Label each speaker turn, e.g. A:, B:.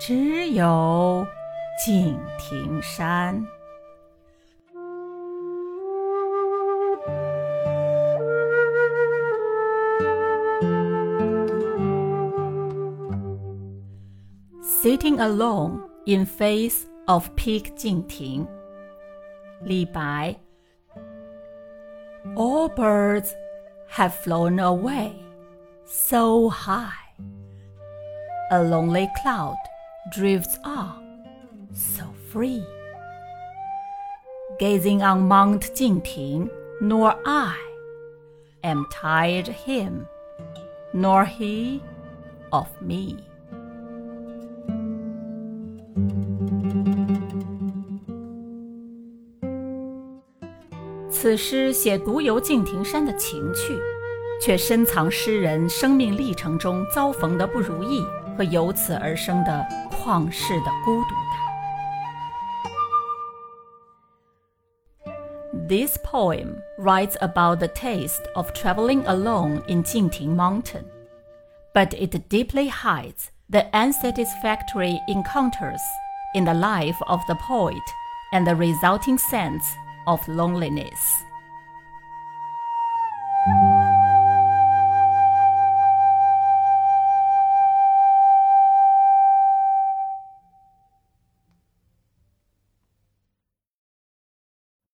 A: 只有敬亭山。Sitting alone in face of Peak Jingting. Li Bai. All birds have flown away so high. A lonely cloud drifts on so free. Gazing on Mount Jingting, nor I am tired of him, nor he of me. 此诗写独游敬亭山的情趣，却深藏诗人生命历程中遭逢的不如意和由此而生的 旷世的孤独感。This poem writes about the taste of traveling alone in Jingting Mountain, but it deeply hides the unsatisfactory encounters in the life of the poet and the resulting sense of loneliness.